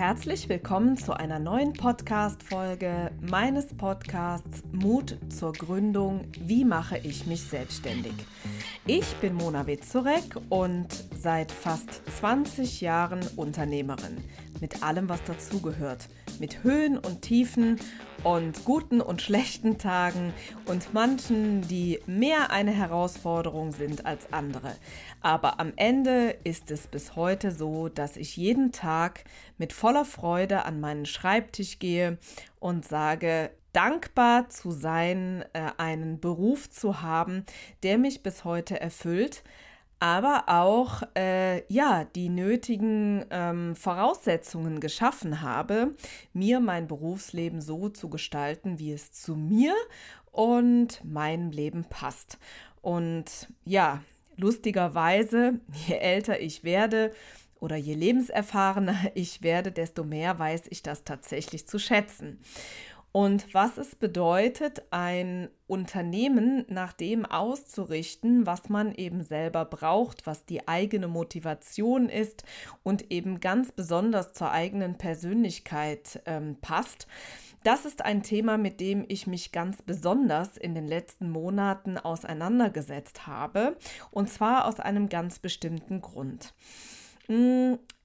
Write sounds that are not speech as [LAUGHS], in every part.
Herzlich willkommen zu einer neuen Podcast-Folge meines Podcasts Mut zur Gründung. Wie mache ich mich selbstständig? Ich bin Mona Witzorek und seit fast 20 Jahren Unternehmerin. Mit allem, was dazugehört. Mit Höhen und Tiefen und guten und schlechten Tagen und manchen, die mehr eine Herausforderung sind als andere. Aber am Ende ist es bis heute so, dass ich jeden Tag mit voller Freude an meinen Schreibtisch gehe und sage, dankbar zu sein, äh, einen Beruf zu haben, der mich bis heute erfüllt, aber auch äh, ja die nötigen ähm, Voraussetzungen geschaffen habe, mir mein Berufsleben so zu gestalten, wie es zu mir und meinem Leben passt. Und ja, lustigerweise, je älter ich werde oder je lebenserfahrener [LAUGHS] ich werde, desto mehr weiß ich das tatsächlich zu schätzen und was es bedeutet, ein Unternehmen nach dem auszurichten, was man eben selber braucht, was die eigene Motivation ist und eben ganz besonders zur eigenen Persönlichkeit ähm, passt. Das ist ein Thema, mit dem ich mich ganz besonders in den letzten Monaten auseinandergesetzt habe, und zwar aus einem ganz bestimmten Grund.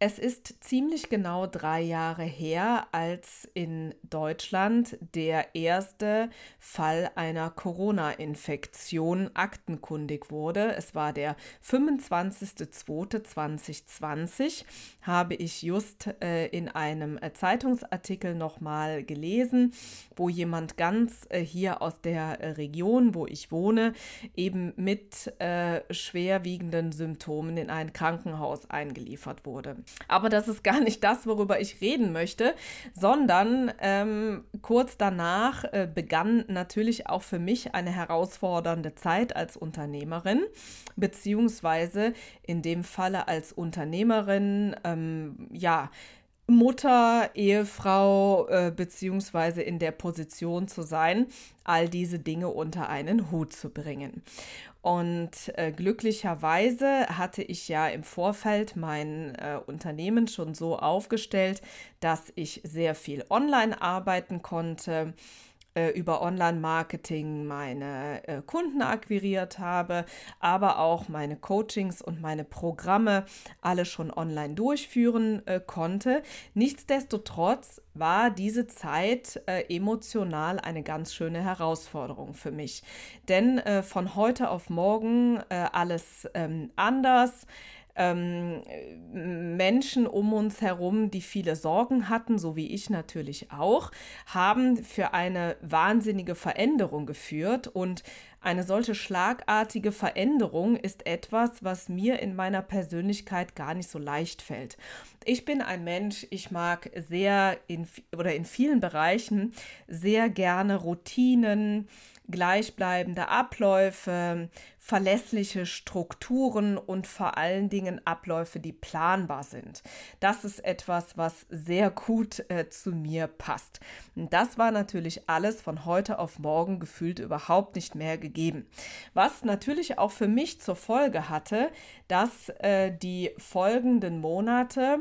Es ist ziemlich genau drei Jahre her, als in Deutschland der erste Fall einer Corona-Infektion aktenkundig wurde. Es war der 25.02.2020, habe ich just äh, in einem äh, Zeitungsartikel nochmal gelesen, wo jemand ganz äh, hier aus der äh, Region, wo ich wohne, eben mit äh, schwerwiegenden Symptomen in ein Krankenhaus eingeliefert wurde. Aber das ist gar nicht das, worüber ich reden möchte, sondern ähm, kurz danach äh, begann natürlich auch für mich eine herausfordernde Zeit als Unternehmerin, beziehungsweise in dem Falle als Unternehmerin, ähm, ja, Mutter, Ehefrau äh, beziehungsweise in der Position zu sein, all diese Dinge unter einen Hut zu bringen. Und äh, glücklicherweise hatte ich ja im Vorfeld mein äh, Unternehmen schon so aufgestellt, dass ich sehr viel online arbeiten konnte äh, über Online-Marketing meine äh, Kunden akquiriert habe, aber auch meine Coachings und meine Programme alle schon online durchführen äh, konnte. Nichtsdestotrotz war diese Zeit äh, emotional eine ganz schöne Herausforderung für mich. Denn äh, von heute auf morgen alles ähm, anders ähm, Menschen um uns herum, die viele Sorgen hatten, so wie ich natürlich auch, haben für eine wahnsinnige Veränderung geführt. Und eine solche schlagartige Veränderung ist etwas, was mir in meiner Persönlichkeit gar nicht so leicht fällt. Ich bin ein Mensch, ich mag sehr in oder in vielen Bereichen sehr gerne Routinen, gleichbleibende Abläufe, verlässliche Strukturen und vor allen Dingen Abläufe, die planbar sind. Das ist etwas, was sehr gut äh, zu mir passt. Und das war natürlich alles von heute auf morgen gefühlt überhaupt nicht mehr gegeben. Was natürlich auch für mich zur Folge hatte, dass äh, die folgenden Monate,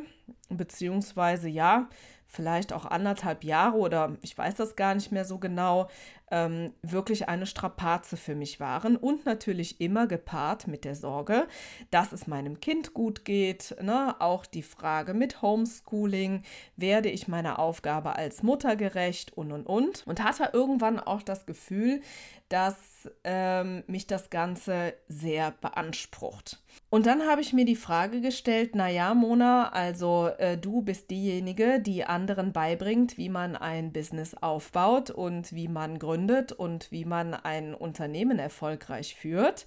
beziehungsweise ja, vielleicht auch anderthalb Jahre oder ich weiß das gar nicht mehr so genau, ähm, wirklich eine Strapaze für mich waren und natürlich immer gepaart mit der Sorge, dass es meinem Kind gut geht. Ne? Auch die Frage mit Homeschooling, werde ich meiner Aufgabe als Mutter gerecht und und und. Und hatte irgendwann auch das Gefühl, dass ähm, mich das Ganze sehr beansprucht. Und dann habe ich mir die Frage gestellt, naja, Mona, also äh, du bist diejenige, die anderen beibringt, wie man ein Business aufbaut und wie man gründet und wie man ein Unternehmen erfolgreich führt.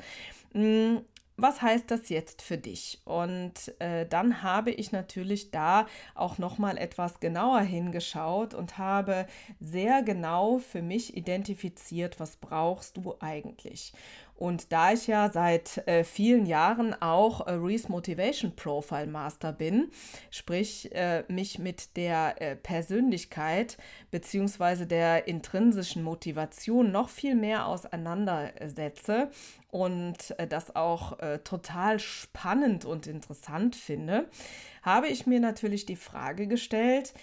Hm, was heißt das jetzt für dich? Und äh, dann habe ich natürlich da auch noch mal etwas genauer hingeschaut und habe sehr genau für mich identifiziert, was brauchst du eigentlich? Und da ich ja seit äh, vielen Jahren auch äh, Reese Motivation Profile Master bin, sprich äh, mich mit der äh, Persönlichkeit bzw. der intrinsischen Motivation noch viel mehr auseinandersetze und äh, das auch äh, total spannend und interessant finde, habe ich mir natürlich die Frage gestellt,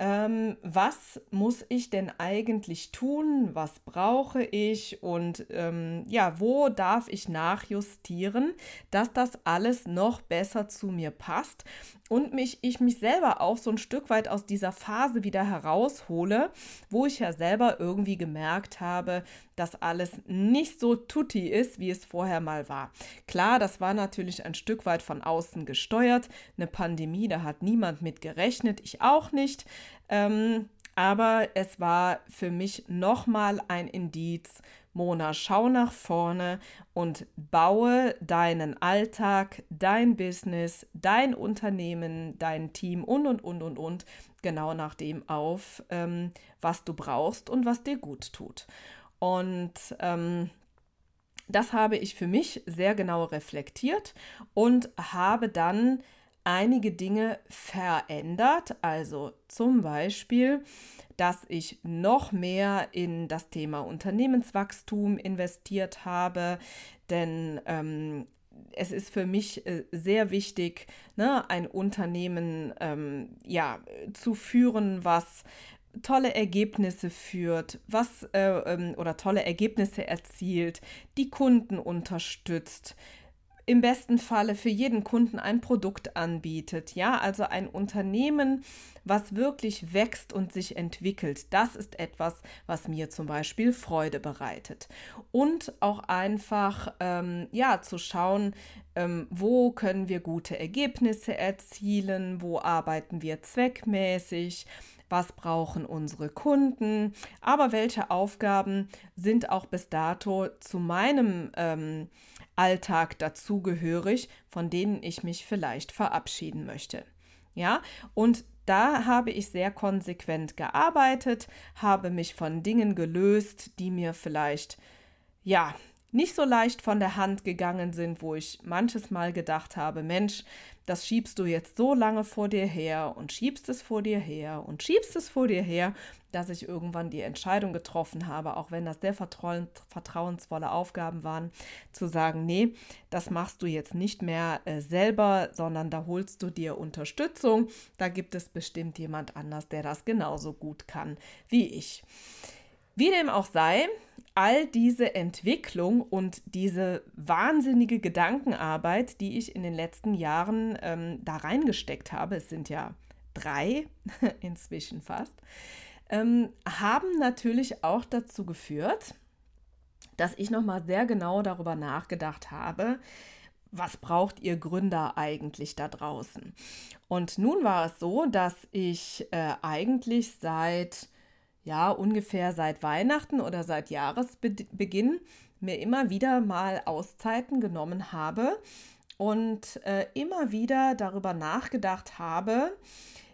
ähm, was muss ich denn eigentlich tun, was brauche ich und ähm, ja, wo darf ich nachjustieren, dass das alles noch besser zu mir passt und mich, ich mich selber auch so ein Stück weit aus dieser Phase wieder heraushole, wo ich ja selber irgendwie gemerkt habe, dass alles nicht so tutti ist, wie es vorher mal war. Klar, das war natürlich ein Stück weit von außen gesteuert. Eine Pandemie, da hat niemand mit gerechnet, ich auch nicht. Ähm, aber es war für mich nochmal ein Indiz Mona, schau nach vorne und baue deinen Alltag, dein Business, dein Unternehmen, dein Team und, und, und, und, und genau nach dem auf, ähm, was du brauchst und was dir gut tut. Und ähm, das habe ich für mich sehr genau reflektiert und habe dann einige Dinge verändert. Also zum Beispiel, dass ich noch mehr in das Thema Unternehmenswachstum investiert habe, denn ähm, es ist für mich äh, sehr wichtig, ne, ein Unternehmen ähm, ja, zu führen, was tolle Ergebnisse führt, was äh, ähm, oder tolle Ergebnisse erzielt, die Kunden unterstützt, im besten Falle für jeden Kunden ein Produkt anbietet. Ja, also ein Unternehmen, was wirklich wächst und sich entwickelt. Das ist etwas, was mir zum Beispiel Freude bereitet. Und auch einfach, ähm, ja, zu schauen, ähm, wo können wir gute Ergebnisse erzielen, wo arbeiten wir zweckmäßig, was brauchen unsere Kunden, aber welche Aufgaben sind auch bis dato zu meinem ähm, Alltag dazugehörig, von denen ich mich vielleicht verabschieden möchte. Ja, und da habe ich sehr konsequent gearbeitet, habe mich von Dingen gelöst, die mir vielleicht ja nicht so leicht von der Hand gegangen sind, wo ich manches Mal gedacht habe, Mensch, das schiebst du jetzt so lange vor dir her und schiebst es vor dir her und schiebst es vor dir her, dass ich irgendwann die Entscheidung getroffen habe, auch wenn das sehr vertrauensvolle Aufgaben waren, zu sagen, nee, das machst du jetzt nicht mehr äh, selber, sondern da holst du dir Unterstützung. Da gibt es bestimmt jemand anders, der das genauso gut kann wie ich. Wie dem auch sei, all diese Entwicklung und diese wahnsinnige Gedankenarbeit, die ich in den letzten Jahren ähm, da reingesteckt habe, es sind ja drei [LAUGHS] inzwischen fast, ähm, haben natürlich auch dazu geführt, dass ich nochmal sehr genau darüber nachgedacht habe, was braucht ihr Gründer eigentlich da draußen? Und nun war es so, dass ich äh, eigentlich seit ja, ungefähr seit Weihnachten oder seit Jahresbeginn mir immer wieder mal Auszeiten genommen habe und äh, immer wieder darüber nachgedacht habe,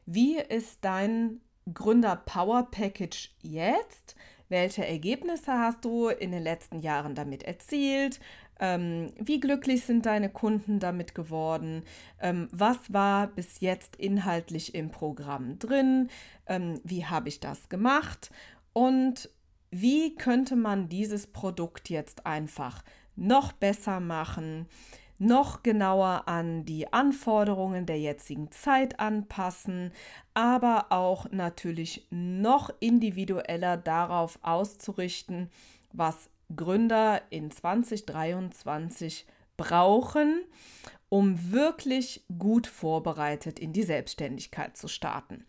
wie ist dein Gründer Power Package jetzt? Welche Ergebnisse hast du in den letzten Jahren damit erzielt? Ähm, wie glücklich sind deine Kunden damit geworden? Ähm, was war bis jetzt inhaltlich im Programm drin? Ähm, wie habe ich das gemacht? Und wie könnte man dieses Produkt jetzt einfach noch besser machen? Noch genauer an die Anforderungen der jetzigen Zeit anpassen, aber auch natürlich noch individueller darauf auszurichten, was Gründer in 2023 brauchen, um wirklich gut vorbereitet in die Selbstständigkeit zu starten.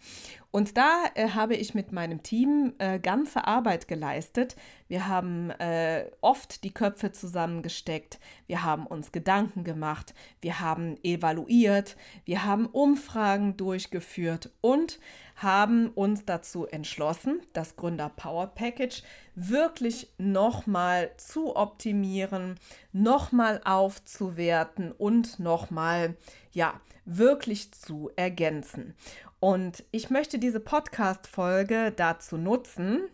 Und da äh, habe ich mit meinem Team äh, ganze Arbeit geleistet. Wir haben äh, oft die Köpfe zusammengesteckt, wir haben uns Gedanken gemacht, wir haben evaluiert, wir haben Umfragen durchgeführt und haben uns dazu entschlossen, das Gründer Power Package wirklich nochmal zu optimieren, nochmal aufzuwerten und nochmal, ja, wirklich zu ergänzen. Und ich möchte diese Podcast-Folge dazu nutzen,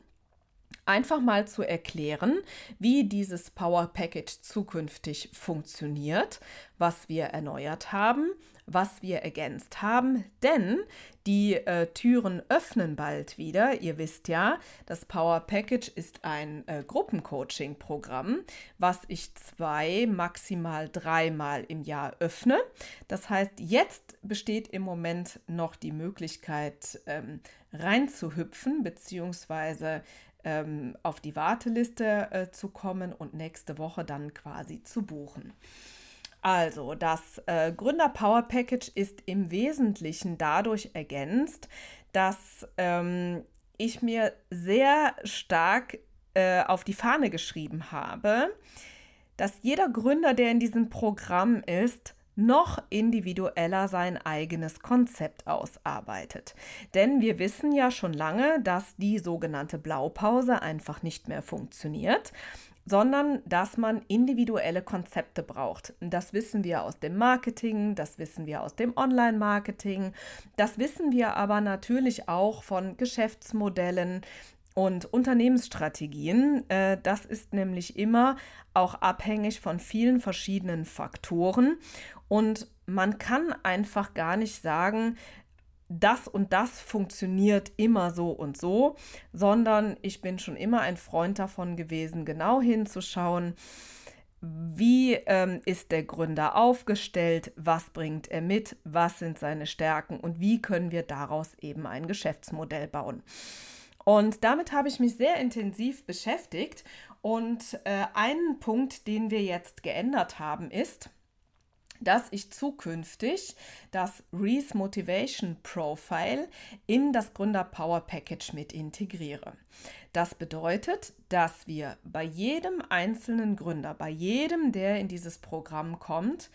einfach mal zu erklären, wie dieses Power Package zukünftig funktioniert, was wir erneuert haben, was wir ergänzt haben, denn die äh, Türen öffnen bald wieder. Ihr wisst ja, das Power Package ist ein äh, Gruppencoaching-Programm, was ich zwei, maximal dreimal im Jahr öffne. Das heißt, jetzt besteht im Moment noch die Möglichkeit, ähm, reinzuhüpfen, beziehungsweise ähm, auf die Warteliste äh, zu kommen und nächste Woche dann quasi zu buchen. Also, das äh, Gründer Power Package ist im Wesentlichen dadurch ergänzt, dass ähm, ich mir sehr stark äh, auf die Fahne geschrieben habe, dass jeder Gründer, der in diesem Programm ist, noch individueller sein eigenes Konzept ausarbeitet. Denn wir wissen ja schon lange, dass die sogenannte Blaupause einfach nicht mehr funktioniert sondern dass man individuelle Konzepte braucht. Das wissen wir aus dem Marketing, das wissen wir aus dem Online-Marketing, das wissen wir aber natürlich auch von Geschäftsmodellen, und Unternehmensstrategien, äh, das ist nämlich immer auch abhängig von vielen verschiedenen Faktoren. Und man kann einfach gar nicht sagen, das und das funktioniert immer so und so, sondern ich bin schon immer ein Freund davon gewesen, genau hinzuschauen, wie ähm, ist der Gründer aufgestellt, was bringt er mit, was sind seine Stärken und wie können wir daraus eben ein Geschäftsmodell bauen. Und damit habe ich mich sehr intensiv beschäftigt. Und äh, ein Punkt, den wir jetzt geändert haben, ist, dass ich zukünftig das Reese Motivation Profile in das Gründer Power Package mit integriere. Das bedeutet, dass wir bei jedem einzelnen Gründer, bei jedem, der in dieses Programm kommt,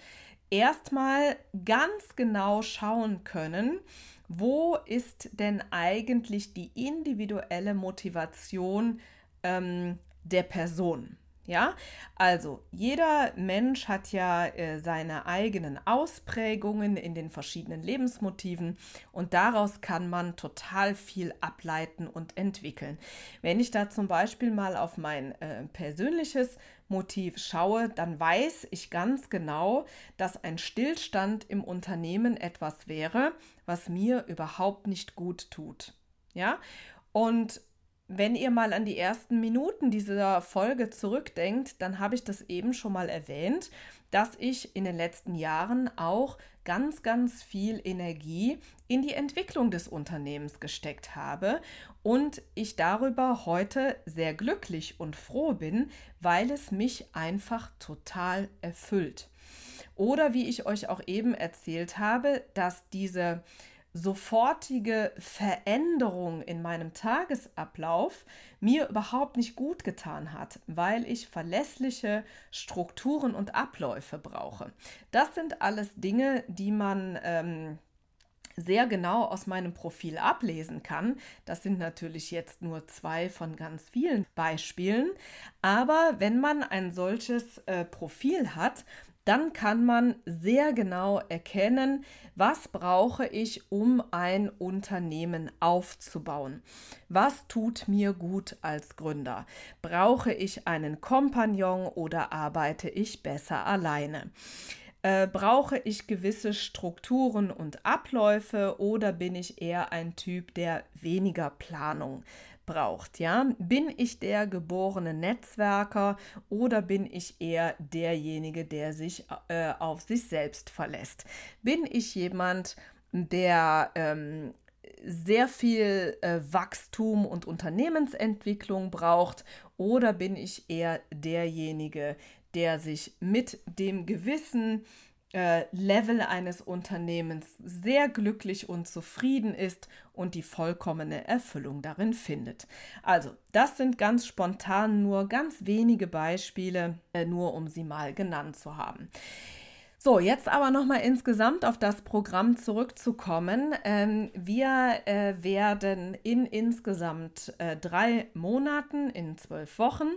erstmal ganz genau schauen können, wo ist denn eigentlich die individuelle Motivation ähm, der Person? Ja, also jeder Mensch hat ja äh, seine eigenen Ausprägungen in den verschiedenen Lebensmotiven und daraus kann man total viel ableiten und entwickeln. Wenn ich da zum Beispiel mal auf mein äh, persönliches Motiv schaue, dann weiß ich ganz genau, dass ein Stillstand im Unternehmen etwas wäre, was mir überhaupt nicht gut tut. Ja, und wenn ihr mal an die ersten Minuten dieser Folge zurückdenkt, dann habe ich das eben schon mal erwähnt, dass ich in den letzten Jahren auch ganz, ganz viel Energie in die Entwicklung des Unternehmens gesteckt habe und ich darüber heute sehr glücklich und froh bin, weil es mich einfach total erfüllt. Oder wie ich euch auch eben erzählt habe, dass diese sofortige Veränderung in meinem Tagesablauf mir überhaupt nicht gut getan hat, weil ich verlässliche Strukturen und Abläufe brauche. Das sind alles Dinge, die man ähm, sehr genau aus meinem Profil ablesen kann. Das sind natürlich jetzt nur zwei von ganz vielen Beispielen. Aber wenn man ein solches äh, Profil hat, dann kann man sehr genau erkennen, was brauche ich, um ein Unternehmen aufzubauen. Was tut mir gut als Gründer? Brauche ich einen Kompagnon oder arbeite ich besser alleine? Äh, brauche ich gewisse Strukturen und Abläufe oder bin ich eher ein Typ, der weniger Planung braucht, ja? Bin ich der geborene Netzwerker oder bin ich eher derjenige, der sich äh, auf sich selbst verlässt? Bin ich jemand, der ähm, sehr viel äh, Wachstum und Unternehmensentwicklung braucht oder bin ich eher derjenige, der sich mit dem gewissen äh, Level eines Unternehmens sehr glücklich und zufrieden ist und die vollkommene Erfüllung darin findet. Also, das sind ganz spontan nur ganz wenige Beispiele, äh, nur um sie mal genannt zu haben. So, jetzt aber nochmal insgesamt auf das Programm zurückzukommen. Ähm, wir äh, werden in insgesamt äh, drei Monaten, in zwölf Wochen,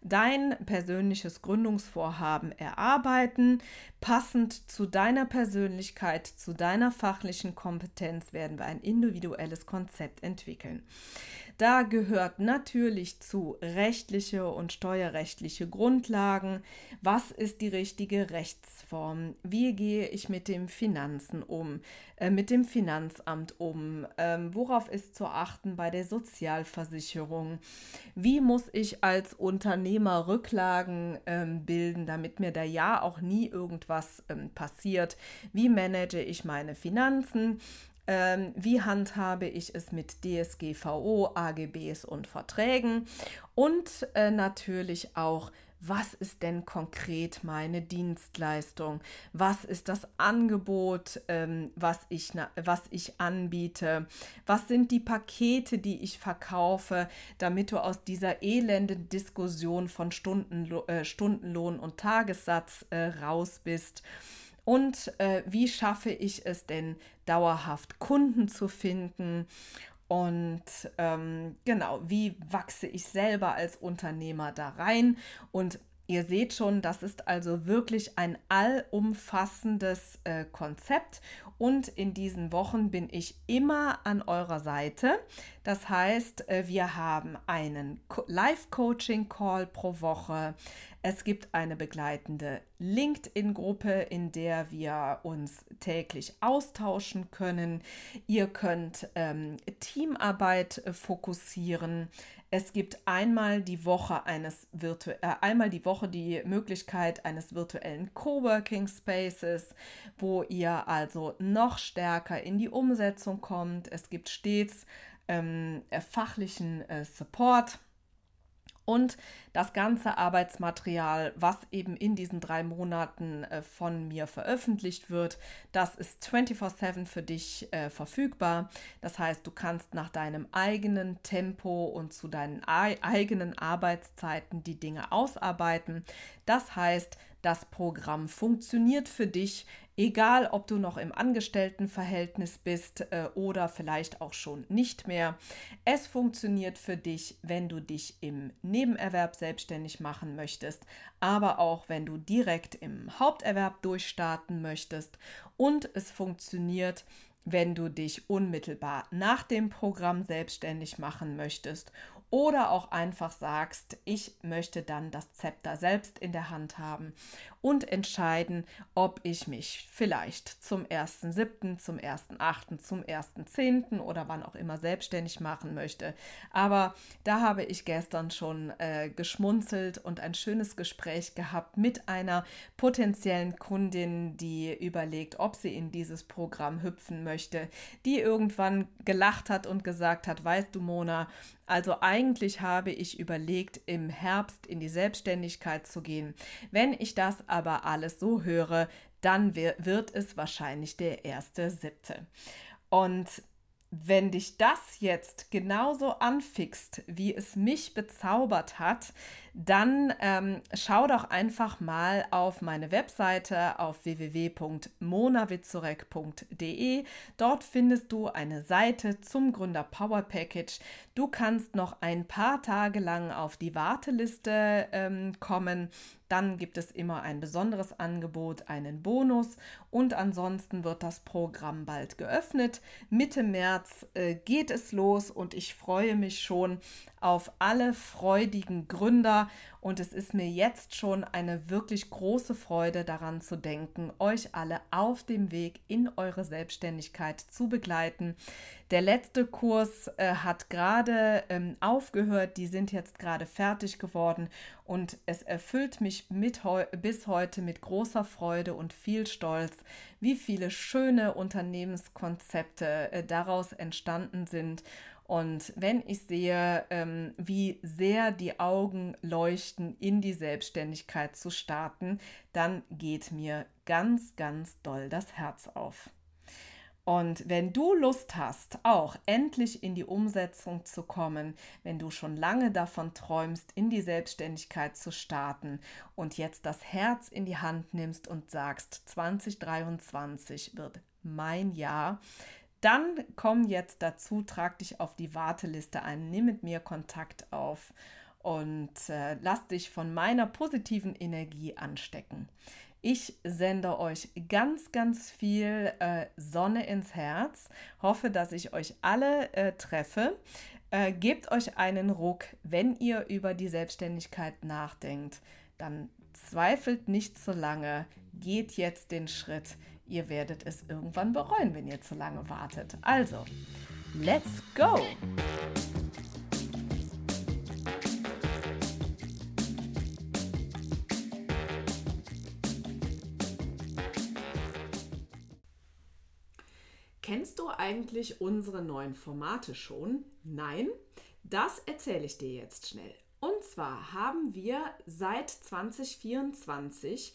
dein persönliches Gründungsvorhaben erarbeiten. Passend zu deiner Persönlichkeit, zu deiner fachlichen Kompetenz werden wir ein individuelles Konzept entwickeln. Da gehört natürlich zu rechtliche und steuerrechtliche Grundlagen. Was ist die richtige Rechtsform? Wie gehe ich mit den Finanzen um? Äh, mit dem Finanzamt um? Ähm, worauf ist zu achten bei der Sozialversicherung? Wie muss ich als Unternehmer Rücklagen ähm, bilden, damit mir da ja auch nie irgendwas ähm, passiert? Wie manage ich meine Finanzen? Ähm, wie handhabe ich es mit DSGVO, AGBs und Verträgen? Und äh, natürlich auch, was ist denn konkret meine Dienstleistung? Was ist das Angebot, ähm, was, ich, was ich anbiete? Was sind die Pakete, die ich verkaufe, damit du aus dieser elenden Diskussion von Stundenlo äh, Stundenlohn und Tagessatz äh, raus bist? Und äh, wie schaffe ich es denn, dauerhaft Kunden zu finden? Und ähm, genau, wie wachse ich selber als Unternehmer da rein? Und Ihr seht schon, das ist also wirklich ein allumfassendes äh, Konzept und in diesen Wochen bin ich immer an eurer Seite. Das heißt, äh, wir haben einen Live-Coaching-Call pro Woche. Es gibt eine begleitende LinkedIn-Gruppe, in der wir uns täglich austauschen können. Ihr könnt ähm, Teamarbeit äh, fokussieren. Es gibt einmal die Woche eines virtu äh, einmal die Woche die Möglichkeit eines virtuellen Coworking Spaces, wo ihr also noch stärker in die Umsetzung kommt. Es gibt stets ähm, äh, fachlichen äh, Support und das ganze Arbeitsmaterial, was eben in diesen drei Monaten äh, von mir veröffentlicht wird, das ist 24/7 für dich äh, verfügbar. Das heißt, du kannst nach deinem eigenen Tempo und zu deinen eigenen Arbeitszeiten die Dinge ausarbeiten. Das heißt, das Programm funktioniert für dich, egal ob du noch im Angestelltenverhältnis bist äh, oder vielleicht auch schon nicht mehr. Es funktioniert für dich, wenn du dich im Nebenerwerb selbstständig machen möchtest, aber auch wenn du direkt im Haupterwerb durchstarten möchtest. Und es funktioniert, wenn du dich unmittelbar nach dem Programm selbstständig machen möchtest oder auch einfach sagst, ich möchte dann das Zepter selbst in der Hand haben und entscheiden, ob ich mich vielleicht zum 1.7., zum 1.8., zum 1.10. oder wann auch immer selbstständig machen möchte. Aber da habe ich gestern schon äh, geschmunzelt und ein schönes Gespräch gehabt mit einer potenziellen Kundin, die überlegt, ob sie in dieses Programm hüpfen möchte, die irgendwann gelacht hat und gesagt hat, weißt du, Mona, also eigentlich habe ich überlegt, im Herbst in die Selbstständigkeit zu gehen. Wenn ich das aber alles so höre, dann wird es wahrscheinlich der erste siebte. Und wenn dich das jetzt genauso anfixt, wie es mich bezaubert hat, dann ähm, schau doch einfach mal auf meine Webseite auf www.monavizurek.de. Dort findest du eine Seite zum Gründer Power Package. Du kannst noch ein paar Tage lang auf die Warteliste ähm, kommen. Dann gibt es immer ein besonderes Angebot, einen Bonus und ansonsten wird das Programm bald geöffnet. Mitte März äh, geht es los und ich freue mich schon auf alle freudigen Gründer und es ist mir jetzt schon eine wirklich große Freude daran zu denken, euch alle auf dem Weg in eure Selbstständigkeit zu begleiten. Der letzte Kurs äh, hat gerade ähm, aufgehört, die sind jetzt gerade fertig geworden. Und es erfüllt mich mit heu bis heute mit großer Freude und viel Stolz, wie viele schöne Unternehmenskonzepte äh, daraus entstanden sind und wenn ich sehe, ähm, wie sehr die Augen leuchten, in die Selbstständigkeit zu starten, dann geht mir ganz, ganz doll das Herz auf. Und wenn du Lust hast, auch endlich in die Umsetzung zu kommen, wenn du schon lange davon träumst, in die Selbstständigkeit zu starten und jetzt das Herz in die Hand nimmst und sagst, 2023 wird mein Jahr, dann komm jetzt dazu, trag dich auf die Warteliste ein, nimm mit mir Kontakt auf und äh, lass dich von meiner positiven Energie anstecken. Ich sende euch ganz, ganz viel äh, Sonne ins Herz. Hoffe, dass ich euch alle äh, treffe. Äh, gebt euch einen Ruck, wenn ihr über die Selbstständigkeit nachdenkt. Dann zweifelt nicht zu lange. Geht jetzt den Schritt. Ihr werdet es irgendwann bereuen, wenn ihr zu lange wartet. Also, let's go! Kennst du eigentlich unsere neuen Formate schon? Nein? Das erzähle ich dir jetzt schnell. Und zwar haben wir seit 2024